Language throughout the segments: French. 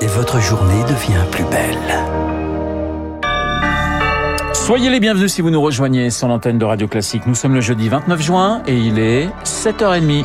et votre journée devient plus belle. Soyez les bienvenus si vous nous rejoignez sur l'antenne de Radio Classique. Nous sommes le jeudi 29 juin et il est 7h30.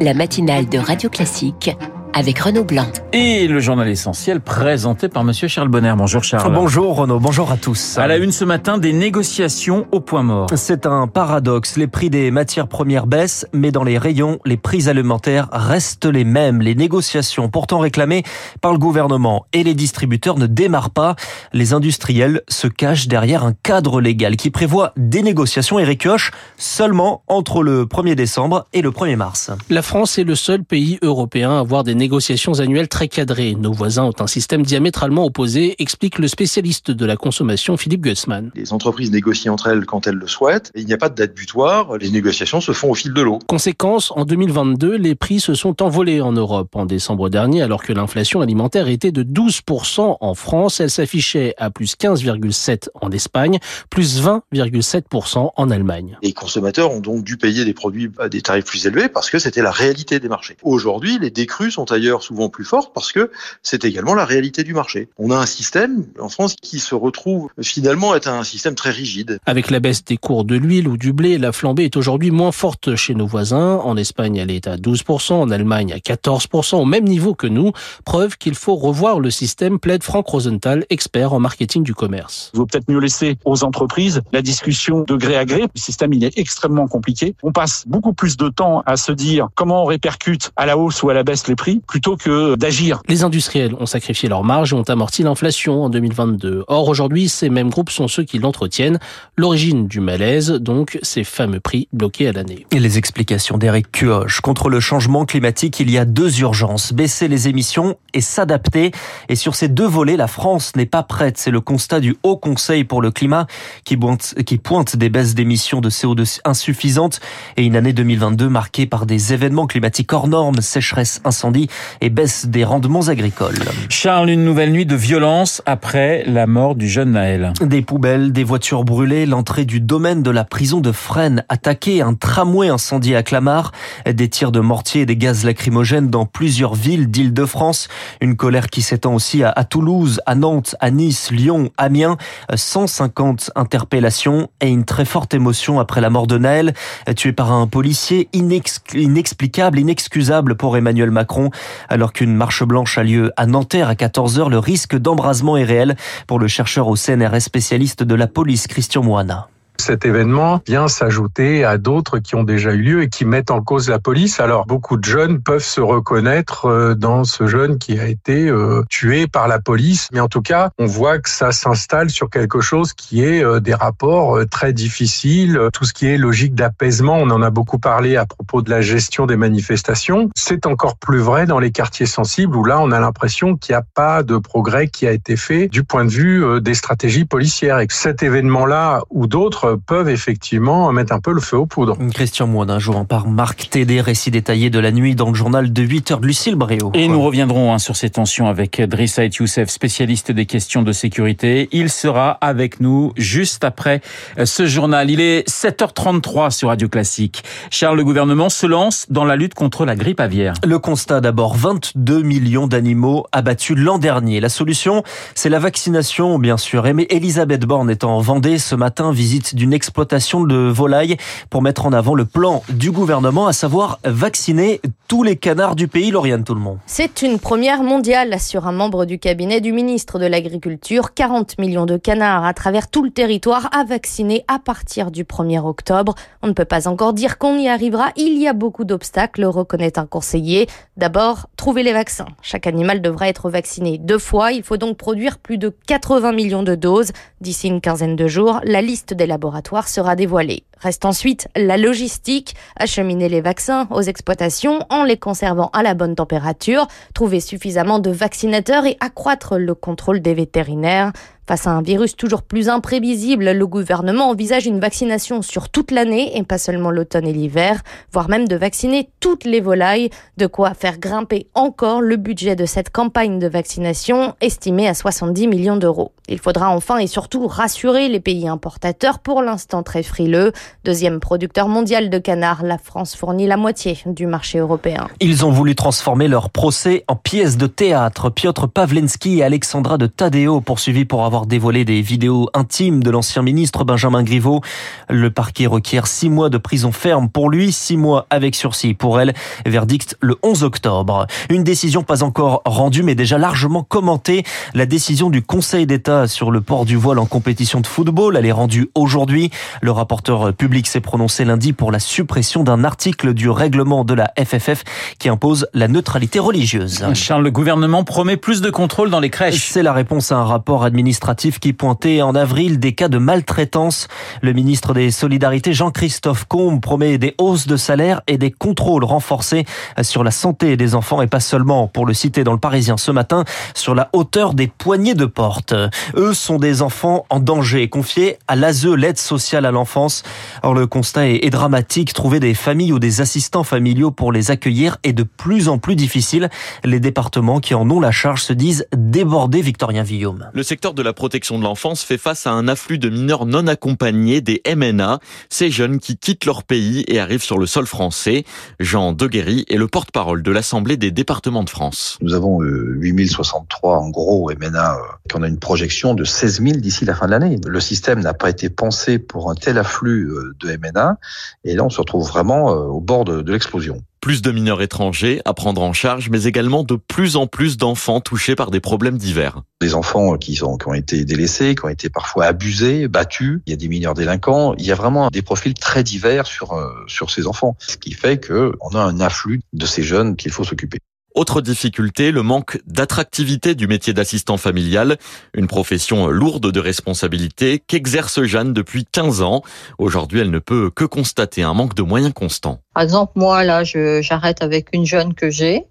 La matinale de Radio Classique avec Renaud Blanc. Et le journal essentiel présenté par Monsieur Charles Bonner. Bonjour Charles. Bonjour Renaud, bonjour à tous. À la une ce matin, des négociations au point mort. C'est un paradoxe. Les prix des matières premières baissent, mais dans les rayons, les prix alimentaires restent les mêmes. Les négociations pourtant réclamées par le gouvernement et les distributeurs ne démarrent pas. Les industriels se cachent derrière un cadre légal qui prévoit des négociations et récoche seulement entre le 1er décembre et le 1er mars. La France est le seul pays européen à avoir des négociations annuelles très cadrées. Nos voisins ont un système diamétralement opposé, explique le spécialiste de la consommation Philippe Gutzmann. Les entreprises négocient entre elles quand elles le souhaitent. il n'y a pas de date butoir. Les négociations se font au fil de l'eau. Conséquence, en 2022, les prix se sont envolés en Europe. En décembre dernier, alors que l'inflation alimentaire était de 12% en France, elle s'affichait à plus 15,7% en Espagne, plus 20,7% en Allemagne. Les consommateurs ont donc dû payer des produits à des tarifs plus élevés parce que c'était la réalité des marchés. Aujourd'hui, les décrus sont ailleurs souvent plus fortes parce que c'est également la réalité du marché. On a un système en France qui se retrouve finalement être un système très rigide. Avec la baisse des cours de l'huile ou du blé, la flambée est aujourd'hui moins forte chez nos voisins. En Espagne, elle est à 12%, en Allemagne à 14%, au même niveau que nous. Preuve qu'il faut revoir le système, plaide Franck Rosenthal, expert en marketing du commerce. Il vaut peut-être mieux laisser aux entreprises la discussion de gré à gré. Le système, il est extrêmement compliqué. On passe beaucoup plus de temps à se dire comment on répercute à la hausse ou à la baisse les prix plutôt que d'agir. Les industriels ont sacrifié leurs marges et ont amorti l'inflation en 2022. Or, aujourd'hui, ces mêmes groupes sont ceux qui l'entretiennent. L'origine du malaise, donc, ces fameux prix bloqués à l'année. Et les explications d'Éric Cuoche. Contre le changement climatique, il y a deux urgences. Baisser les émissions et s'adapter. Et sur ces deux volets, la France n'est pas prête. C'est le constat du Haut Conseil pour le climat qui pointe, qui pointe des baisses d'émissions de CO2 insuffisantes et une année 2022 marquée par des événements climatiques hors normes, sécheresse, incendie et baisse des rendements agricoles. Charles, une nouvelle nuit de violence après la mort du jeune Naël. Des poubelles, des voitures brûlées, l'entrée du domaine de la prison de Fresnes attaquée, un tramway incendié à Clamart, des tirs de mortier et des gaz lacrymogènes dans plusieurs villes d'Île-de-France, une colère qui s'étend aussi à, Toulouse, à Nantes, à Nice, Lyon, Amiens, 150 interpellations et une très forte émotion après la mort de Naël, tué par un policier inexplicable, inexcusable pour Emmanuel Macron. Alors qu'une marche blanche a lieu à Nanterre à 14h, le risque d'embrasement est réel pour le chercheur au CNRS spécialiste de la police, Christian Moana. Cet événement vient s'ajouter à d'autres qui ont déjà eu lieu et qui mettent en cause la police. Alors beaucoup de jeunes peuvent se reconnaître euh, dans ce jeune qui a été euh, tué par la police, mais en tout cas, on voit que ça s'installe sur quelque chose qui est euh, des rapports très difficiles, tout ce qui est logique d'apaisement, on en a beaucoup parlé à propos de la gestion des manifestations. C'est encore plus vrai dans les quartiers sensibles où là, on a l'impression qu'il n'y a pas de progrès qui a été fait du point de vue des stratégies policières et que cet événement-là ou d'autres peuvent effectivement mettre un peu le feu aux poudres. Christian Moine, un jour en part Marc Tédé, récit détaillé de la nuit dans le journal de 8 heures de Lucille Bréau. Et nous reviendrons hein, sur ces tensions avec Drissa Youssef, spécialiste des questions de sécurité. Il sera avec nous juste après euh, ce journal. Il est 7h33 sur Radio Classique. Charles, le gouvernement se lance dans la lutte contre la grippe aviaire. Le constat d'abord, 22 millions d'animaux abattus l'an dernier. La solution, c'est la vaccination, bien sûr. Mais Elisabeth Borne est en Vendée ce matin, visite d'une exploitation de volailles pour mettre en avant le plan du gouvernement, à savoir vacciner tous les canards du pays, Lauriane Tout le monde. C'est une première mondiale, assure un membre du cabinet du ministre de l'Agriculture. 40 millions de canards à travers tout le territoire à vacciner à partir du 1er octobre. On ne peut pas encore dire qu'on y arrivera. Il y a beaucoup d'obstacles, reconnaît un conseiller. D'abord, trouver les vaccins. Chaque animal devra être vacciné deux fois. Il faut donc produire plus de 80 millions de doses. D'ici une quinzaine de jours, la liste des laboratoires sera dévoilé. Reste ensuite la logistique, acheminer les vaccins aux exploitations en les conservant à la bonne température, trouver suffisamment de vaccinateurs et accroître le contrôle des vétérinaires. Face à un virus toujours plus imprévisible, le gouvernement envisage une vaccination sur toute l'année et pas seulement l'automne et l'hiver, voire même de vacciner toutes les volailles, de quoi faire grimper encore le budget de cette campagne de vaccination estimé à 70 millions d'euros. Il faudra enfin et surtout rassurer les pays importateurs pour l'instant très frileux. Deuxième producteur mondial de canards, la France fournit la moitié du marché européen. Ils ont voulu transformer leur procès en pièce de théâtre. Piotr Pavlensky et Alexandra de Tadeo poursuivis pour avoir dévoilé des vidéos intimes de l'ancien ministre Benjamin Griveaux. Le parquet requiert six mois de prison ferme pour lui, six mois avec sursis pour elle. Verdict le 11 octobre. Une décision pas encore rendue mais déjà largement commentée. La décision du Conseil d'État sur le port du voile en compétition de football. Elle est rendue aujourd'hui. Le rapporteur public s'est prononcé lundi pour la suppression d'un article du règlement de la FFF qui impose la neutralité religieuse. Charles, le gouvernement promet plus de contrôle dans les crèches. C'est la réponse à un rapport administratif qui pointait en avril des cas de maltraitance. Le ministre des Solidarités, Jean-Christophe Combe, promet des hausses de salaire et des contrôles renforcés sur la santé des enfants et pas seulement, pour le citer dans le Parisien ce matin, sur la hauteur des poignées de porte. Eux sont des enfants en danger, confiés à l'ASE, l'aide sociale à l'enfance. Or, le constat est dramatique. Trouver des familles ou des assistants familiaux pour les accueillir est de plus en plus difficile. Les départements qui en ont la charge se disent débordés, Victorien Villaume. Le secteur de la protection de l'enfance fait face à un afflux de mineurs non accompagnés, des MNA, ces jeunes qui quittent leur pays et arrivent sur le sol français. Jean Deguerry est le porte-parole de l'Assemblée des départements de France. Nous avons 8063 en gros MNA, qu'on a une projection de 16 000 d'ici la fin de l'année. Le système n'a pas été pensé pour un tel afflux euh, de MNA, et là on se retrouve vraiment euh, au bord de l'explosion. Plus de mineurs étrangers à prendre en charge, mais également de plus en plus d'enfants touchés par des problèmes divers. Des enfants qui, ont été délaissés, qui ont été parfois abusés, battus. Il y a des mineurs délinquants. Il y a vraiment des profils très divers sur euh, sur ces enfants, ce qui fait que on a un afflux de ces jeunes qu'il faut s'occuper. Autre difficulté, le manque d'attractivité du métier d'assistant familial, une profession lourde de responsabilités qu'exerce Jeanne depuis 15 ans. Aujourd'hui, elle ne peut que constater un manque de moyens constants. Par exemple, moi, là, j'arrête avec une jeune que j'ai.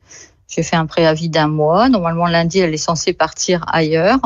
J'ai fait un préavis d'un mois. Normalement, lundi, elle est censée partir ailleurs.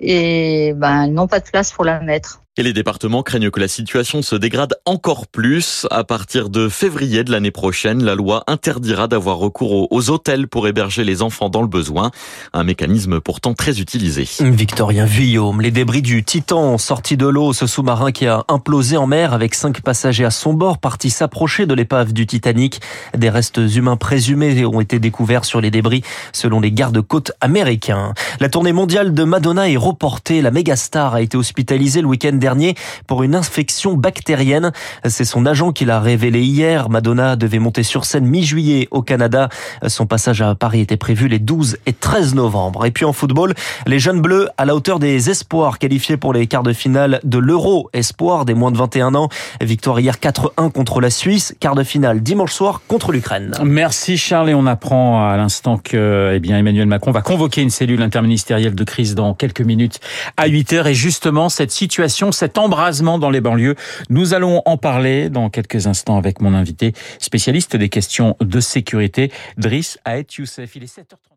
Et ben, n'ont pas de place pour la mettre. Et les départements craignent que la situation se dégrade encore plus. À partir de février de l'année prochaine, la loi interdira d'avoir recours aux hôtels pour héberger les enfants dans le besoin. Un mécanisme pourtant très utilisé. Victorien Villaume, les débris du Titan sortis de l'eau, ce sous-marin qui a implosé en mer avec cinq passagers à son bord, partis s'approcher de l'épave du Titanic. Des restes humains présumés ont été découverts sur les débris selon les gardes-côtes américains. La tournée mondiale de Madonna est reportée. La mégastar a été hospitalisée le week-end dernier dernier pour une infection bactérienne. C'est son agent qui l'a révélé hier. Madonna devait monter sur scène mi-juillet au Canada. Son passage à Paris était prévu les 12 et 13 novembre. Et puis en football, les jeunes bleus à la hauteur des espoirs qualifiés pour les quarts de finale de l'Euro Espoir des moins de 21 ans. Victoire hier 4-1 contre la Suisse. Quart de finale dimanche soir contre l'Ukraine. Merci Charles et on apprend à l'instant que eh bien Emmanuel Macron va convoquer une cellule interministérielle de crise dans quelques minutes à 8 heures et justement cette situation cet embrasement dans les banlieues. Nous allons en parler dans quelques instants avec mon invité, spécialiste des questions de sécurité, Driss Aet Youssef. Il est 7h30.